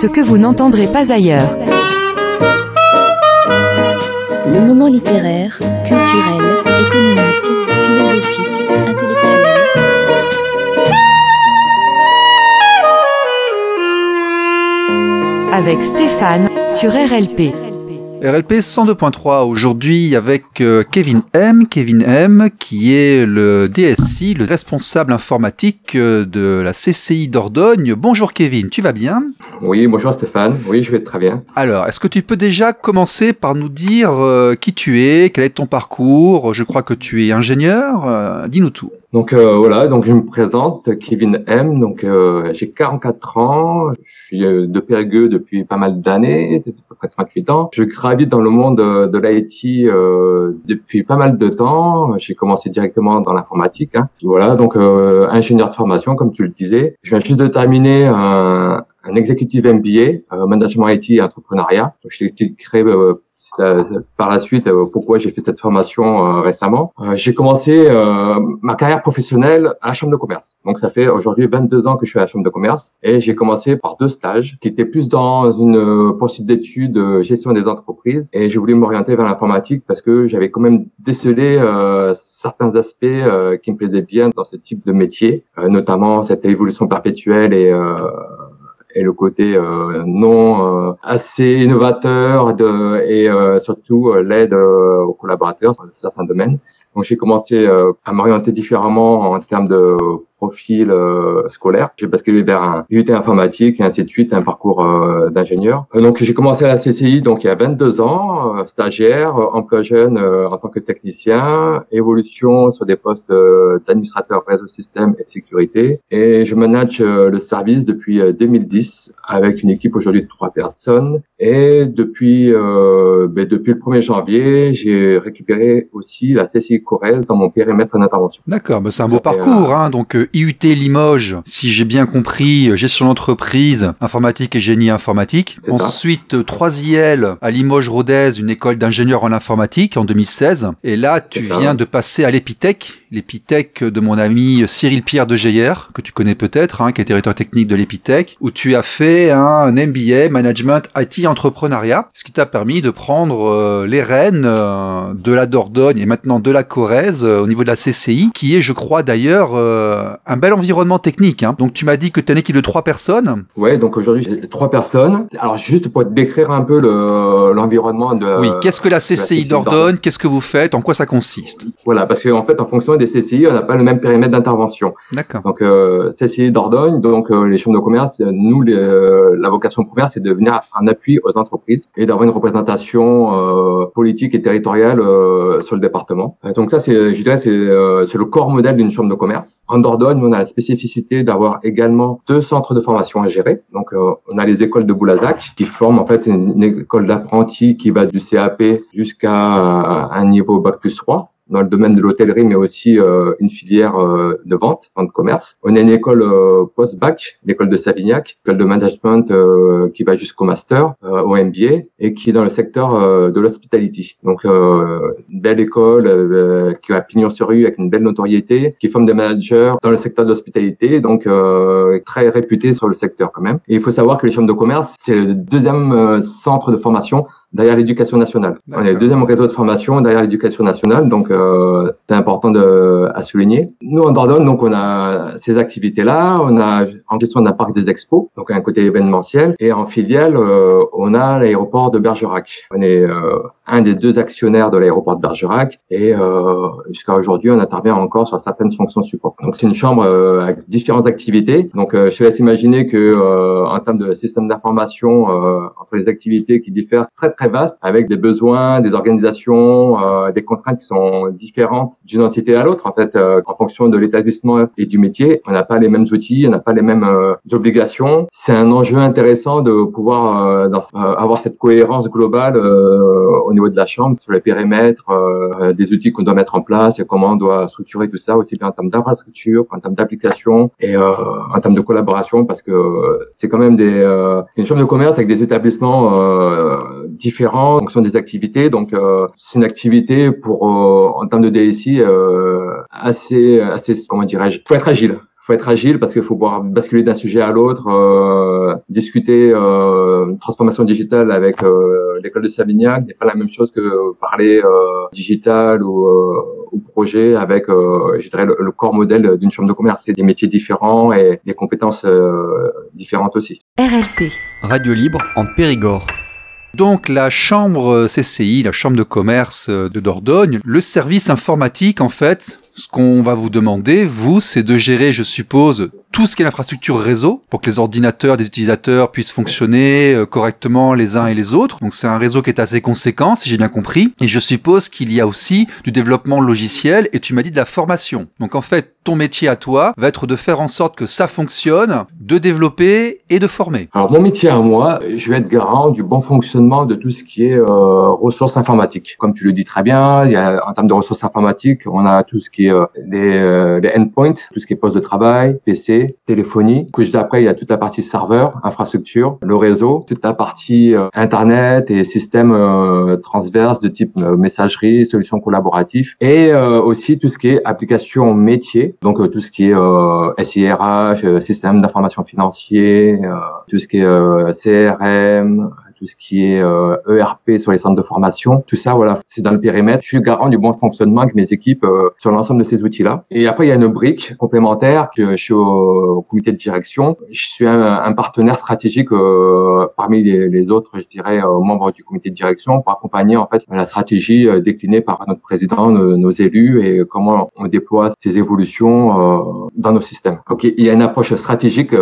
ce que vous n'entendrez pas ailleurs. Le moment littéraire, culturel, économique, philosophique, intellectuel. Avec Stéphane, sur RLP. RLP 102.3 aujourd'hui avec euh, Kevin M. Kevin M qui est le DSI, le responsable informatique euh, de la CCI Dordogne. Bonjour Kevin, tu vas bien? Oui, bonjour Stéphane. Oui, je vais très bien. Alors, est-ce que tu peux déjà commencer par nous dire euh, qui tu es, quel est ton parcours? Je crois que tu es ingénieur. Dis-nous tout. Donc euh, voilà, donc je me présente, Kevin M. Donc euh, j'ai 44 ans, je suis euh, de Périgueux depuis pas mal d'années, à peu près 38 ans. Je gravite dans le monde euh, de l'IT euh, depuis pas mal de temps. J'ai commencé directement dans l'informatique. Hein. Voilà, donc euh, ingénieur de formation, comme tu le disais. Je viens juste de terminer un, un executive MBA, management IT et entrepreneuriat. Euh, par la suite euh, pourquoi j'ai fait cette formation euh, récemment. Euh, j'ai commencé ma carrière professionnelle à la chambre de commerce. Donc ça fait aujourd'hui 22 ans que je suis à la chambre de commerce et j'ai commencé par deux stages qui étaient plus dans une poursuite d'études gestion des entreprises et je voulais m'orienter vers l'informatique parce que j'avais quand même décelé certains aspects qui me plaisaient bien dans ce type de métier, notamment cette évolution perpétuelle et et le côté euh, non euh, assez innovateur de, et euh, surtout l'aide aux collaborateurs dans certains domaines. Donc j'ai commencé à m'orienter différemment en termes de profil euh, scolaire. J'ai basculé vers un UT informatique et ainsi de suite, un parcours euh, d'ingénieur. Euh, donc j'ai commencé à la CCI donc il y a 22 ans, euh, stagiaire, euh, emploi jeune euh, en tant que technicien, évolution sur des postes euh, d'administrateur réseau système et de sécurité. Et je manage euh, le service depuis euh, 2010 avec une équipe aujourd'hui de trois personnes. Et depuis euh, ben, depuis le 1er janvier, j'ai récupéré aussi la CCI Corrèze dans mon périmètre d'intervention. D'accord, bah c'est un beau parcours. Hein. Donc euh, IUT Limoges, si j'ai bien compris, gestion d'entreprise, informatique et génie informatique. Ensuite, euh, 3 IL à Limoges-Rodez, une école d'ingénieurs en informatique en 2016. Et là, tu viens de passer à l'Epitech, l'Epitech de mon ami Cyril Pierre de Geyer, que tu connais peut-être, hein, qui est directeur technique de l'Epitech, où tu as fait un MBA Management IT Entrepreneuriat, ce qui t'a permis de prendre euh, les rênes euh, de la Dordogne et maintenant de la Corrèze euh, au niveau de la CCI, qui est, je crois d'ailleurs, un bel environnement technique. hein. Donc tu m'as dit que tu une équipe de trois personnes. Ouais, donc aujourd'hui j'ai trois personnes. Alors juste pour te décrire un peu le l'environnement de. oui, qu'est-ce que la CCI CCI Dordogne? Qu'est-ce que vous faites? En quoi ça consiste? Voilà, parce qu'en fait en fonction des CCI, on n'a pas le même périmètre d'intervention. D'accord. Donc euh, CCI Dordogne, donc euh, les chambres de commerce, nous les, euh, la vocation première c'est de venir en appui aux entreprises et d'avoir une représentation euh, politique et territoriale euh, sur le département. Donc ça c'est, je dirais, c'est euh, c'est le corps modèle d'une chambre de commerce. En Dordogne, on a la spécificité d'avoir également deux centres de formation à gérer. Donc euh, on a les écoles de Boulazac qui forment en fait une, une école d'apprentis qui va du CAP jusqu'à un niveau bac plus 3 dans le domaine de l'hôtellerie, mais aussi euh, une filière euh, de vente, vente commerce. On a une école euh, post-bac, l'école de Savignac, école de management qui va jusqu'au master, au MBA, et qui est dans le secteur de l'hospitality. Donc, une belle école qui a pignon sur rue avec une belle notoriété, qui forme des managers dans le secteur de l'hospitalité, donc très réputé sur le secteur quand même. Et il faut savoir que les chambres de commerce, c'est le deuxième centre de formation derrière l'éducation nationale. On est le deuxième réseau de formation derrière l'éducation nationale, donc euh, c'est important de, à souligner. Nous, en Dordogne, donc on a ces activités-là, on a en gestion d'un parc des expos, donc un côté événementiel, et en filiale, euh, on a l'aéroport de Bergerac. On est euh, un des deux actionnaires de l'aéroport de Bergerac, et euh, jusqu'à aujourd'hui, on intervient encore sur certaines fonctions support. Donc c'est une chambre euh, avec différentes activités. Donc euh, je te laisse imaginer que euh, en termes de système d'information euh, entre les activités qui diffèrent, c'est très très vaste, avec des besoins, des organisations, euh, des contraintes qui sont différentes d'une entité à l'autre. En fait, en fonction de l'établissement et du métier, on n'a pas les mêmes outils, on n'a pas les mêmes obligations. C'est un enjeu intéressant de pouvoir dans- avoir cette cohérence globale au de la chambre sur les périmètres, euh, des outils qu'on doit mettre en place et comment on doit structurer tout ça aussi bien en termes d'infrastructure qu'en termes d'application et euh, en termes de collaboration parce que euh, c'est quand même des euh, une chambre de commerce avec des établissements euh, différents en fonction des activités. Donc euh, c'est une activité pour euh, en termes de DSI euh, assez assez comment dirais-je faut être agile faut être agile parce qu'il faut pouvoir basculer d'un sujet à l'autre, euh, discuter euh, transformation digitale avec euh, l'école de Savignac n'est pas la même chose que parler euh, digital ou, euh, ou projet avec, je dirais, le, le corps modèle d'une chambre de commerce. C'est des métiers différents et des compétences différentes aussi. RLP. Radio libre en Périgord. Donc la chambre CCI, la chambre de commerce de Dordogne, le service informatique en fait, ce qu'on va vous demander, vous, c'est de gérer, je suppose, tout ce qui est l'infrastructure réseau pour que les ordinateurs des utilisateurs puissent fonctionner euh, correctement les uns et les autres. Donc c'est un réseau qui est assez conséquent, si j'ai bien compris. Et je suppose qu'il y a aussi du développement logiciel et tu m'as dit de la formation. Donc en fait, ton métier à toi va être de faire en sorte que ça fonctionne, de développer et de former. Alors mon métier à moi, je vais être garant du bon fonctionnement de tout ce qui est euh, ressources informatiques. Comme tu le dis très bien, il y a, en termes de ressources informatiques, on a tout ce qui est euh, les, euh, les endpoints, tout ce qui est poste de travail, PC, téléphonie. Puis après, il y a toute la partie serveur, infrastructure, le réseau, toute la partie euh, internet et système euh, transverse de type messagerie, solutions collaboratives, et aussi tout ce qui est application métier, donc tout ce qui est SIRH, système d'information financier, tout ce qui est CRM, tout ce qui est ERP euh, e sur les centres de formation. Tout ça, voilà, c'est dans le périmètre. Je suis garant du bon fonctionnement avec mes équipes euh, sur l'ensemble de ces outils-là. Et après, il y a une brique complémentaire que je suis au, comité de direction. Je suis un, partenaire stratégique euh, parmi les, autres, je dirais, membres du comité de direction pour accompagner en fait la stratégie déclinée par notre président, nos, élus et comment on déploie ces évolutions dans nos systèmes. Donc, il y a une approche stratégique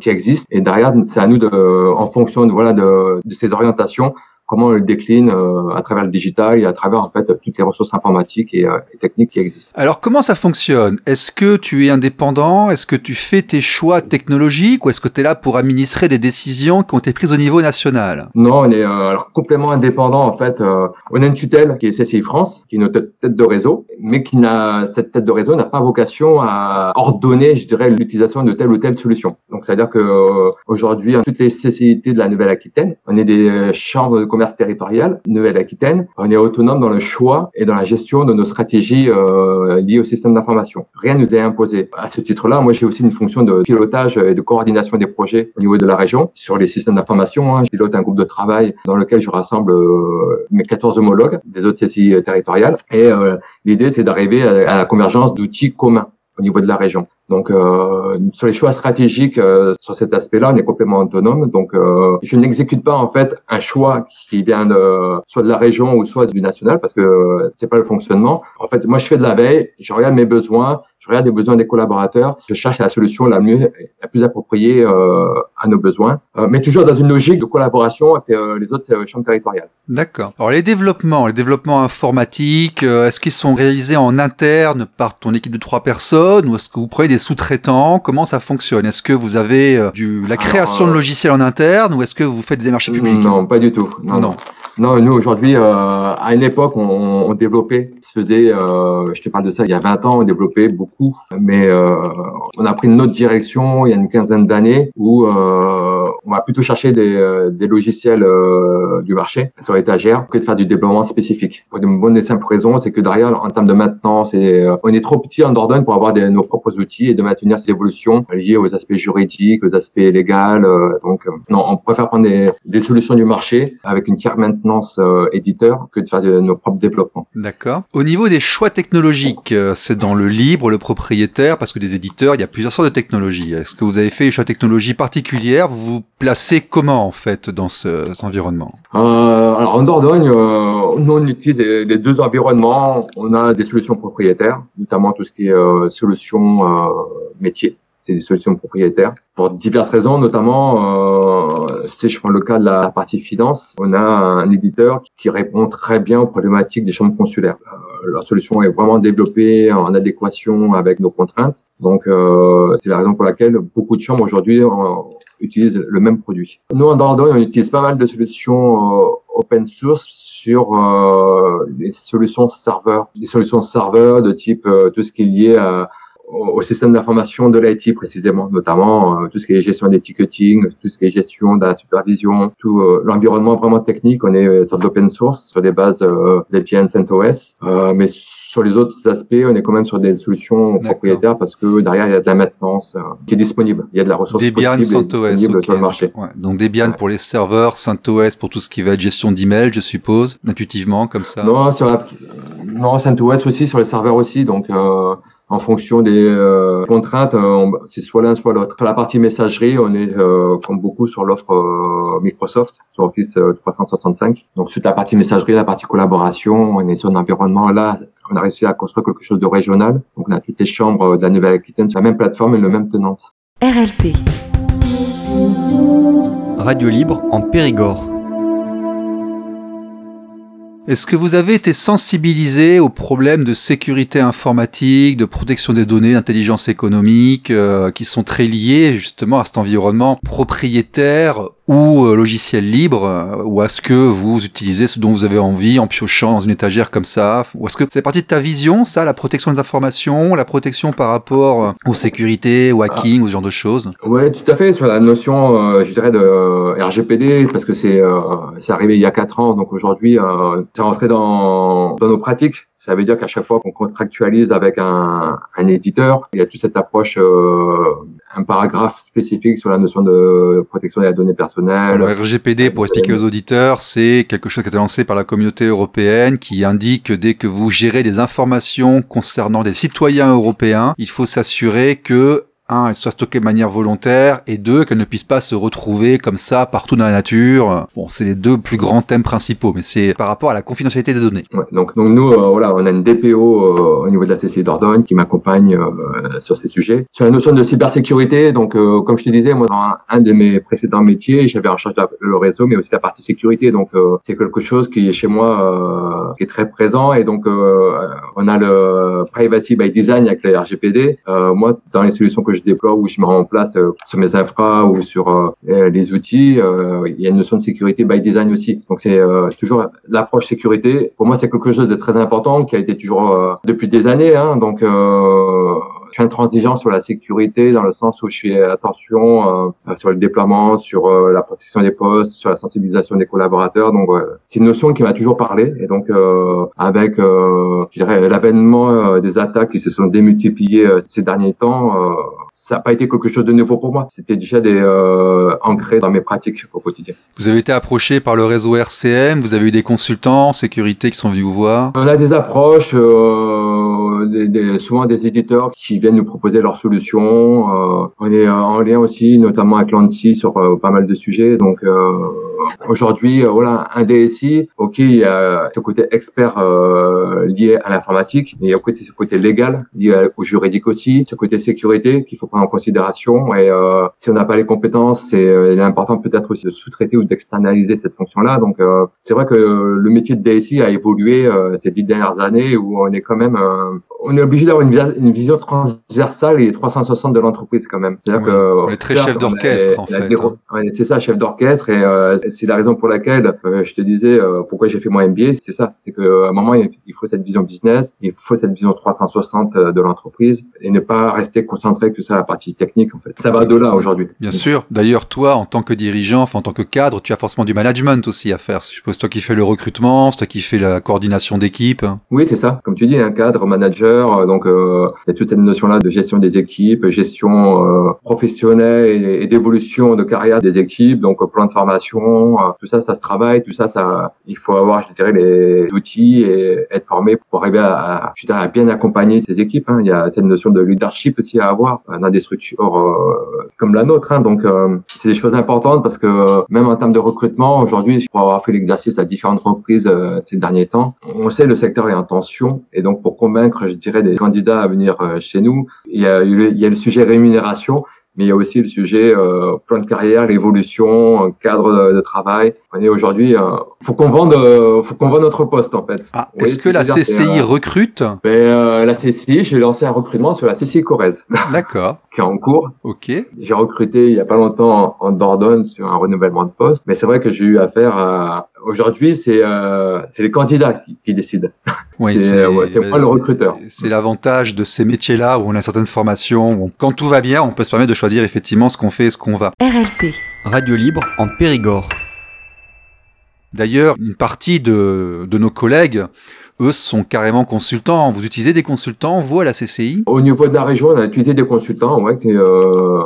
qui existe et derrière, c'est à nous de, en fonction de voilà de ces orientations comment on le décline euh, à travers le digital et à travers en fait toutes les ressources informatiques et, euh, et techniques qui existent. Alors comment ça fonctionne? Est-ce que tu es indépendant? Est-ce que tu fais tes choix technologiques ou est-ce que tu es là pour administrer des décisions qui ont été prises au niveau national? Non, on est euh, alors complètement indépendant en fait. on a une tutelle qui est CCI France, qui est notre tête de réseau, mais qui n'a cette tête de réseau n'a pas vocation à ordonner, je dirais, l'utilisation de telle ou telle solution. Donc c'est-à-dire que aujourd'hui, toutes les CCIT de la Nouvelle-Aquitaine, on est des chambres de commerce territorial, Nouvelle-Aquitaine, on est autonome dans le choix et dans la gestion de nos stratégies euh, liées au système d'information. Rien nous est imposé. À ce titre-là, moi, j'ai aussi une fonction de pilotage et de coordination des projets au niveau de la région sur les systèmes d'information. Hein. Je pilote un groupe de travail dans lequel je rassemble euh, mes 14 homologues des autres CCI territoriales. Et euh, l'idée, c'est d'arriver à la convergence d'outils communs au niveau de la région. Donc, euh, sur les choix stratégiques, euh, sur cet aspect-là, on est complètement autonome. Donc, euh, je n'exécute pas en fait un choix qui vient de soit de la région ou soit du national, parce que euh, c'est pas le fonctionnement. En fait, moi, je fais de la veille, je regarde mes besoins, je regarde les besoins des collaborateurs, je cherche la solution la mieux, la plus appropriée euh, à nos besoins, euh, mais toujours dans une logique de collaboration avec les autres chambres territoriales. D'accord. Alors, les développements, les développements informatiques, est-ce qu'ils sont réalisés en interne par ton équipe de trois personnes, ou est-ce que vous prenez des sous-traitants? Comment ça fonctionne? Est-ce que vous avez euh, du, la création de euh, logiciels en interne ou est-ce que vous faites des démarches publiques? Non, pas du tout. Non, non. non. Nous aujourd'hui, euh, à une époque, on, on développait, se faisait, je te parle de ça, il y a 20 ans, on développait beaucoup, mais on a pris une autre direction il y a une quinzaine d'années où on va plutôt chercher des, des logiciels du marché sur étagère que de faire du développement spécifique. Pour une bonne et simple raison, c'est que derrière, en termes de maintenance, et, on est trop petit en Dordogne pour avoir nos propres outils et de maintenir ces évolutions liées aux aspects juridiques, aux aspects légaux. Euh, donc, euh, non, on préfère prendre des, des, solutions du marché avec une tiers maintenance euh, éditeur que de faire de, nos propres développements. D'accord. Au niveau des choix technologiques, c'est dans le libre, le propriétaire, parce que des éditeurs, il y a plusieurs sortes de technologies. Est-ce que vous avez fait des choix technologies particulières? Vous vous placez comment en fait dans ce, cet environnement? Euh, Alors en Dordogne, euh, nous on utilise les, deux environnements. On a des solutions propriétaires, notamment tout ce qui est euh, solutions métier. C'est des solutions propriétaires pour diverses raisons, notamment, euh, si je prends le cas de la partie finance, on a un éditeur qui répond très bien aux problématiques des chambres consulaires. Euh, leur solution est vraiment développée en adéquation avec nos contraintes. Donc, euh, c'est la raison pour laquelle beaucoup de chambres aujourd'hui utilisent le même produit. Nous, en Dordogne, on utilise pas mal de solutions euh, open source sur euh, les solutions serveurs, des solutions serveurs de type tout ce qui est lié à au système d'information de l'IT précisément, notamment euh, tout ce qui est gestion des ticketing, tout ce qui est gestion de la supervision, tout euh, l'environnement vraiment technique. On est sur de l'open source, sur des bases euh, d'API CentOS, euh, mais les autres aspects, on est quand même sur des solutions propriétaires parce que derrière il y a de la maintenance qui est disponible, il y a de la ressource Debian, CentOS, sur le marché. Ouais. Donc Debian pour les serveurs, CentOS pour tout ce qui va être gestion d'email, je suppose, intuitivement comme ça. Non, sur la... non CentOS aussi sur les serveurs aussi, donc en fonction des euh, contraintes, euh, c'est soit l'un soit l'autre. Sur la partie messagerie, on est euh, comme beaucoup sur l'offre Microsoft, sur Office 365. Donc sur la partie messagerie, la partie collaboration, on est sur un environnement là, on a réussi à construire quelque chose de régional. Donc on a toutes les chambres de la Nouvelle-Aquitaine sur la même plateforme et le même tenant. RLP. Radio libre en Périgord. Est-ce que vous avez été sensibilisé aux problèmes de sécurité informatique, de protection des données, d'intelligence économique, euh, qui sont très liés justement à cet environnement propriétaire ou euh, logiciel libre, euh, ou est-ce que vous utilisez ce dont vous avez envie en piochant dans une étagère comme ça? Ou est-ce que c'est partie de ta vision, ça, la protection des informations, la protection par rapport aux sécurités, au hacking, ou ce genre de choses? Oui, tout à fait, sur la notion, je dirais, de RGPD, parce que c'est c'est arrivé il y a quatre ans, donc aujourd'hui, c'est rentré dans, dans nos pratiques. Ça veut dire qu'à chaque fois qu'on contractualise avec un, un, éditeur, il y a toute cette approche, euh, un paragraphe spécifique sur la notion de protection des données personnelles. Le RGPD, pour expliquer aux auditeurs, c'est quelque chose qui a été lancé par la communauté européenne qui indique que dès que vous gérez des informations concernant des citoyens européens, il faut s'assurer que un, soit stockée de manière volontaire, et deux, qu'elle ne puisse pas se retrouver comme ça partout dans la nature. Bon, c'est les deux plus grands thèmes principaux, mais c'est par rapport à la confidentialité des données. Donc, donc nous, euh, voilà, on a une DPO euh, au niveau de la CCI Dordogne qui m'accompagne euh, sur ces sujets. Sur la notion de cybersécurité, donc comme je te disais, moi dans un, de mes précédents métiers, j'avais en charge le réseau, mais aussi la partie sécurité. Donc c'est quelque chose qui est chez moi qui est très présent, et donc on a le privacy by design avec le RGPD. moi, dans les solutions que je déploie ou je mets en place euh, sur mes infra ou sur euh, euh, les outils, il y a une notion de sécurité by design aussi. Donc c'est toujours l'approche sécurité. Pour moi, c'est quelque chose de très important qui a été toujours depuis des années. Hein, donc je suis intransigeant sur la sécurité dans le sens où je fais attention sur le déploiement, sur la protection des postes, sur la sensibilisation des collaborateurs. Donc c'est une notion qui m'a toujours parlé et donc avec je dirais l'avènement des attaques qui se sont démultipliées ces derniers temps, ça n'a pas été quelque chose de nouveau pour moi. C'était déjà des, euh, ancré dans mes pratiques au quotidien. Vous avez été approché par le réseau RCM, vous avez eu des consultants sécurité qui sont venus vous voir On a des approches, euh, des, des, souvent des éditeurs qui viennent nous proposer leurs solutions. Euh, on est en lien aussi, notamment avec l'ANSI sur euh, pas mal de sujets. Donc euh, aujourd'hui, euh, voilà, un DSI, ok, il y a ce côté expert lié à l'informatique, mais il y a côté, ce côté légal lié au juridique aussi, ce côté sécurité qu'il faut prendre en considération. Et euh, si on n'a pas les compétences, c'est euh, important peut-être aussi de sous-traiter ou d'externaliser cette fonction-là. Donc euh, c'est vrai que le métier de DSI a évolué ces dix dernières années où on est quand même, on est obligé d'avoir une, vision transversale et 360 de l'entreprise quand même. C'est-à-dire que on est très chef d'orchestre en fait. Hein. c'est ça, chef d'orchestre et c'est la raison pour laquelle je te disais pourquoi j'ai fait mon MBA, c'est ça, c'est qu'à un moment il faut cette vision business, il faut cette vision 360 de l'entreprise et ne pas rester concentré que ça la partie technique en fait. Ça va de là aujourd'hui. Bien sûr. D'ailleurs, toi, en tant que dirigeant, en tant que cadre, tu as forcément du management aussi à faire. Je suppose toi qui fais le recrutement, c'est toi qui fais la coordination d'équipe. Oui, c'est ça. Comme tu dis, un cadre, manager, euh, donc euh, il y a toute cette notion-là de gestion des équipes, gestion euh, professionnelle et, d'évolution de carrière des équipes, donc plan de formation, tout ça, ça se travaille, tout ça, ça, il faut avoir, je dirais, les outils et être formé pour arriver à, je dirais, à bien accompagner ces équipes. Hein. Il y a cette notion de leadership aussi à avoir dans des structures euh, comme la nôtre. Hein. Donc, euh, c'est des choses importantes parce que euh, même en termes de recrutement, aujourd'hui, pour avoir fait l'exercice à différentes reprises ces derniers temps, on sait le secteur est en tension et donc pour convaincre, je dirais, des candidats à venir chez nous, il y a, il y a le sujet rémunération mais il y a aussi le sujet euh, plan de carrière, l'évolution, cadre de, travail. On est aujourd'hui, euh, faut qu'on vende, euh, faut qu'on vende notre poste en fait. Ah, est-ce que la CCI recrute? Ben, euh, La CCI, j'ai lancé un recrutement sur la CCI Corrèze. D'accord. qui est en cours. Ok. J'ai recruté il y a pas longtemps en, Dordogne sur un renouvellement de poste, mais c'est vrai que j'ai eu affaire à, Aujourd'hui, c'est euh, c'est les candidats qui, qui décident. Oui, c'est ouais, c'est pas le recruteur. C'est l'avantage de ces métiers-là où on a certaines formations. Où quand tout va bien, on peut se permettre de choisir effectivement ce qu'on fait et ce qu'on va. RLP. Radio libre en Périgord. D'ailleurs, une partie de, de nos collègues eux sont carrément consultants. Vous utilisez des consultants, vous, à la CCI Au niveau de la région, on a utilisé des consultants ouais, qui, euh,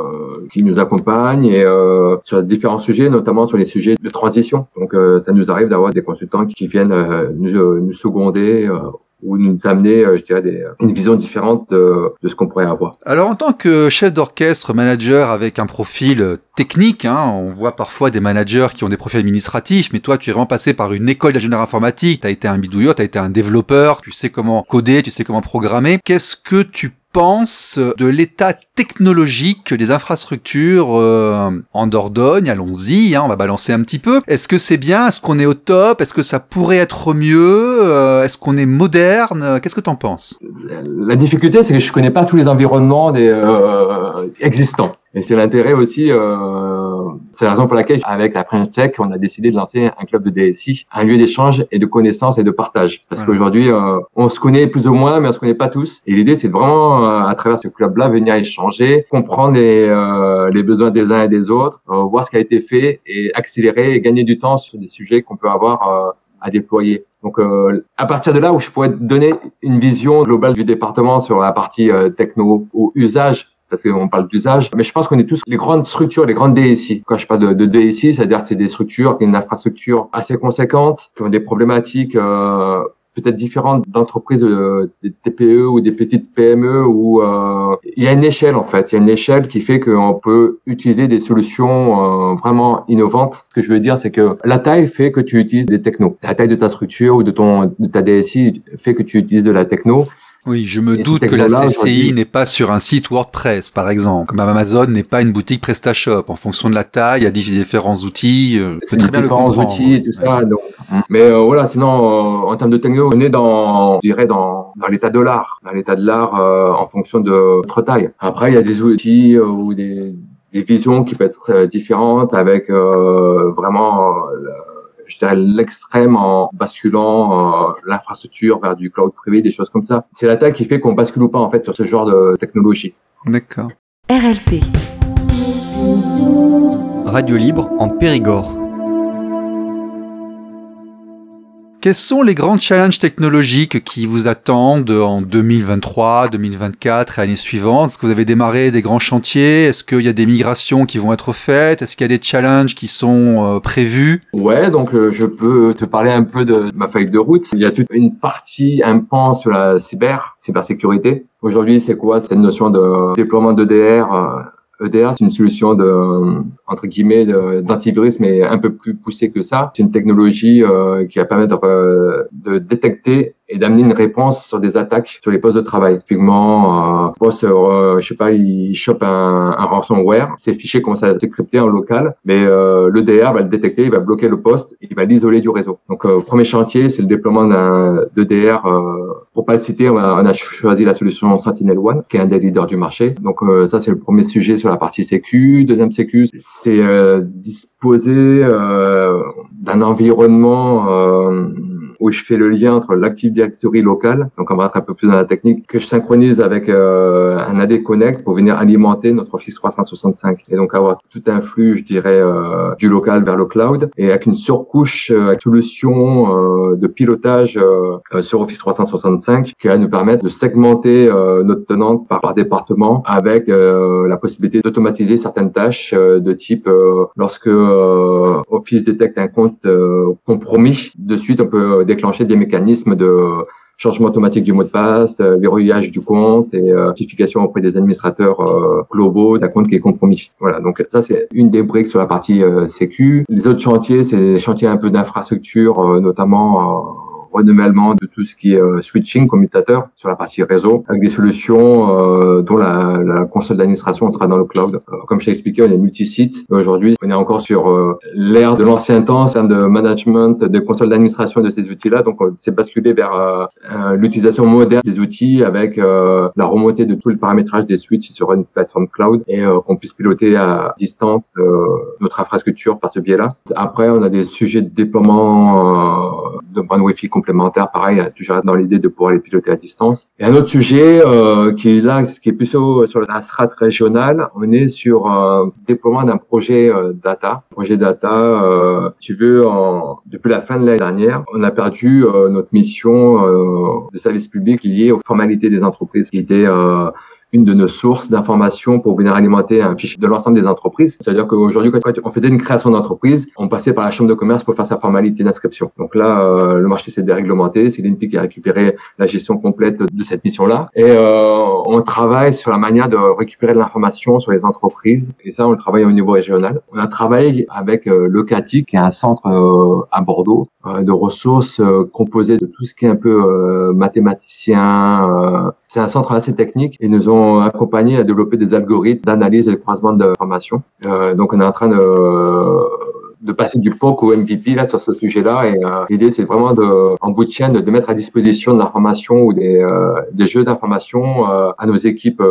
qui nous accompagnent et, euh, sur différents sujets, notamment sur les sujets de transition. Donc, euh, ça nous arrive d'avoir des consultants qui viennent euh, nous, euh, nous seconder euh, ou nous amener, euh, je dirais, des, une vision différente de, ce qu'on pourrait avoir. Alors, en tant que chef d'orchestre, manager avec un profil technique, hein, on voit parfois des managers qui ont des profils administratifs, mais toi, tu es vraiment passé par une école d'ingénieur informatique, tu as été un bidouilleur, tu as été un développeur, tu sais comment coder, tu sais comment programmer. Qu'est-ce que tu penses de l'état technologique des infrastructures euh, en Dordogne Allons-y, hein, on va balancer un petit peu. Est-ce que c'est bien? Est-ce qu'on est au top? Est-ce que ça pourrait être mieux? Euh, Est-ce qu'on est moderne? Qu'est-ce que tu en penses? La difficulté, c'est que je connais pas tous les environnements des, euh, existants. Et c'est l'intérêt aussi, euh, c'est la raison pour laquelle, avec la French Tech, on a décidé de lancer un club de DSI, un lieu d'échange et de connaissances et de partage. Parce Voilà. qu'aujourd'hui, euh, on se connaît plus ou moins, mais on se connaît pas tous. Et l'idée, c'est vraiment, euh, à travers ce club-là, venir échanger, comprendre les, euh, les besoins des uns et des autres, euh, voir ce qui a été fait et accélérer et gagner du temps sur des sujets qu'on peut avoir euh, à déployer. Donc, euh, à partir de là où je pourrais donner une vision globale du département sur la partie euh, techno ou usage, parce qu'on parle d'usage, mais je pense qu'on est tous les grandes structures, les grandes DSI. Quand je parle de, DSI, c'est-à-dire c'est des structures qui ont une infrastructure assez conséquente, qui ont des problématiques euh, peut-être différentes d'entreprises, euh, des TPE ou des petites PME, où euh, il y a une échelle en fait, il y a une échelle qui fait qu'on peut utiliser des solutions euh, vraiment innovantes. Ce que je veux dire, c'est que la taille fait que tu utilises des technos. La taille de ta structure ou de ton de ta DSI fait que tu utilises de la techno. Oui, je me Et doute que la CCI n'est pas sur un site WordPress, par exemple, comme Amazon n'est pas une boutique PrestaShop. En fonction de la taille, il y a différents outils. euh, peux très bien différents outils et tout ça. donc. Mais euh, voilà, sinon, euh, en termes de techno, on est dans, je dirais, dans, dans l'état de l'art, dans l'état de l'art euh, en fonction de notre taille. Après, il y a des outils euh, ou des, des visions qui peuvent être euh, différentes avec euh, vraiment, je dirais, l'extrême en basculant euh, l'infrastructure vers du cloud privé, des choses comme ça. C'est la taille qui fait qu'on bascule ou pas en fait sur ce genre de technologie. D'accord. RLP. Radio libre en Périgord. Quels sont les grands challenges technologiques qui vous attendent en 2023, 2024 et années suivantes Est-ce que vous avez démarré des grands chantiers? Est-ce qu'il y a des migrations qui vont être faites? Est-ce qu'il y a des challenges qui sont euh, prévus? Ouais, donc euh, je peux te parler un peu de ma feuille de route. Il y a toute une partie, un pan sur la cyber, cybersécurité. Aujourd'hui, c'est quoi? Cette notion de déploiement d'EDR. EDR, c'est une solution de, entre guillemets, d'antivirus, mais un peu plus poussée que ça. C'est une technologie euh, qui va permettre euh, de détecter et d'amener une réponse sur des attaques sur les postes de travail. Typiquement, euh, poste, euh, je sais pas, il chope un, un ransomware, ces fichiers commencent à être cryptés en local, mais euh, l'EDR va le détecter, il va bloquer le poste, il va l'isoler du réseau. Donc, euh, premier chantier, c'est le déploiement d'un d'EDR. Euh, pour pas le citer, on a, on a choisi la solution Sentinel One, qui est un des leaders du marché. Donc, euh, ça, c'est le premier sujet sur la partie sécu. Deuxième sécu, c'est euh, disposer d'un environnement où je fais le lien entre l'Active Directory local, donc on va être un peu plus dans la technique, que je synchronise avec euh, un AD Connect pour venir alimenter notre Office 365 et donc avoir tout un flux, je dirais, euh, du local vers le cloud et avec une surcouche euh, solution euh, de pilotage euh, euh, sur Office 365 qui va nous permettre de segmenter notre tenante par, par département avec la possibilité d'automatiser certaines tâches de type lorsque Office détecte un compte compromis, de suite on peut déclencher des mécanismes de changement automatique du mot de passe, euh, verrouillage du compte et euh, notification auprès des administrateurs euh, globaux d'un compte qui est compromis. Voilà, donc ça c'est une des briques sur la partie sécu. Les autres chantiers, c'est des chantiers un peu d'infrastructure, notamment renouvellement de tout ce qui est euh, switching, commutateur sur la partie réseau, avec des solutions euh, dont la, la console d'administration sera dans le cloud. comme je t'ai expliqué, on est multi-site. Aujourd'hui, on est encore sur l'ère de l'ancien temps, en de management, de console d'administration de ces outils-là. Donc, on s'est basculé vers l'utilisation moderne des outils avec la remontée de tout le paramétrage des switches sur une plateforme cloud et qu'on puisse piloter à distance notre infrastructure par ce biais-là. Après, on a des sujets de déploiement de bande Wi-Fi complémentaire, pareil, toujours dans l'idée de pouvoir les piloter à distance. Et un autre sujet euh, qui est là, qui est plus sur la strate régionale, on est sur un déploiement d'un projet euh, data. Projet data, euh, tu veux, en, depuis la fin de l'année dernière, on a perdu euh, notre mission euh, de service public liée aux formalités des entreprises, qui était une de nos sources d'informations pour venir alimenter un fichier de l'ensemble des entreprises. C'est-à-dire qu'aujourd'hui, quand on faisait une création d'entreprise, passait par la chambre de commerce pour faire sa formalité d'inscription. Donc là, euh, le marché s'est déréglementé. C'est l'INPI qui a récupéré la gestion complète de cette mission-là. Et euh, on travaille sur la manière de récupérer de l'information sur les entreprises. Et ça, on le travaille au niveau régional. On a travaillé avec euh, le CATI, qui est un centre euh, à Bordeaux, euh, de ressources euh, composées de tout ce qui est un peu mathématicien. c'est un centre assez technique et nous ont accompagnés à développer des algorithmes d'analyse et de croisement d'informations. donc on est en train de de passer du POC au MVP là sur ce sujet-là. Et euh, l'idée, c'est vraiment de, en bout de chaîne, de, mettre à disposition de l'information ou des, euh, des jeux d'information euh, à nos équipes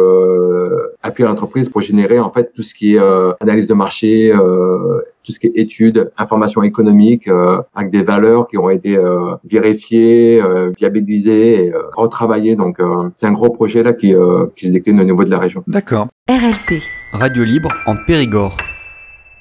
appui à l'entreprise pour générer en fait tout ce qui est analyse de marché, tout ce qui est études, information économique, avec des valeurs qui ont été vérifiées, viabilisées et retravaillées. Donc, c'est un gros projet là qui, qui se décline au niveau de la région. D'accord. RLP. Radio libre en Périgord.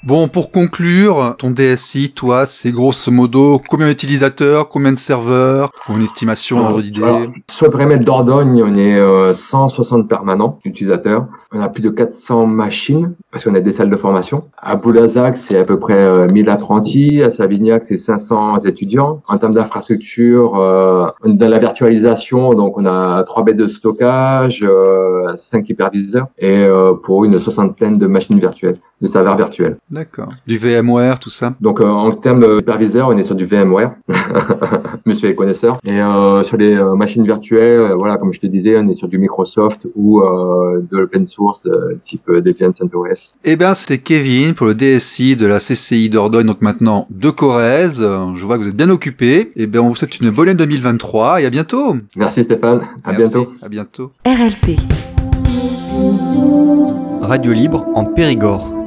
Bon, pour conclure, ton DSI, toi, c'est grosso modo combien d'utilisateurs, combien de serveurs, pour une estimation, ordre d'idée Sur le périmètre d'Ordogne, on est 160 euh, permanents utilisateurs. On a plus de 400 machines, parce qu'on a des salles de formation. À Boulazac, c'est à peu près 1000 euh, apprentis. À Savignac, c'est 500 étudiants. En termes d'infrastructure, euh, dans la virtualisation, donc on a 3 bêtes de stockage, 5 hyperviseurs, et pour une soixantaine de machines virtuelles, de serveurs virtuels. D'accord. Du VMware, tout ça? Donc euh, en termes de superviseur, on est sur du VMware. Monsieur les connaisseurs. Et euh, sur les euh, machines virtuelles, voilà, comme je te disais, on est sur du Microsoft ou de l'open source type Debian CentOS. Eh bien, c'était Kevin pour le DSI de la CCI Dordogne, donc maintenant de Corrèze. Je vois que vous êtes bien occupé. Eh bien, on vous souhaite une bonne année 2023 et à bientôt. Merci Stéphane. À bientôt. À bientôt. RLP. Radio libre en Périgord.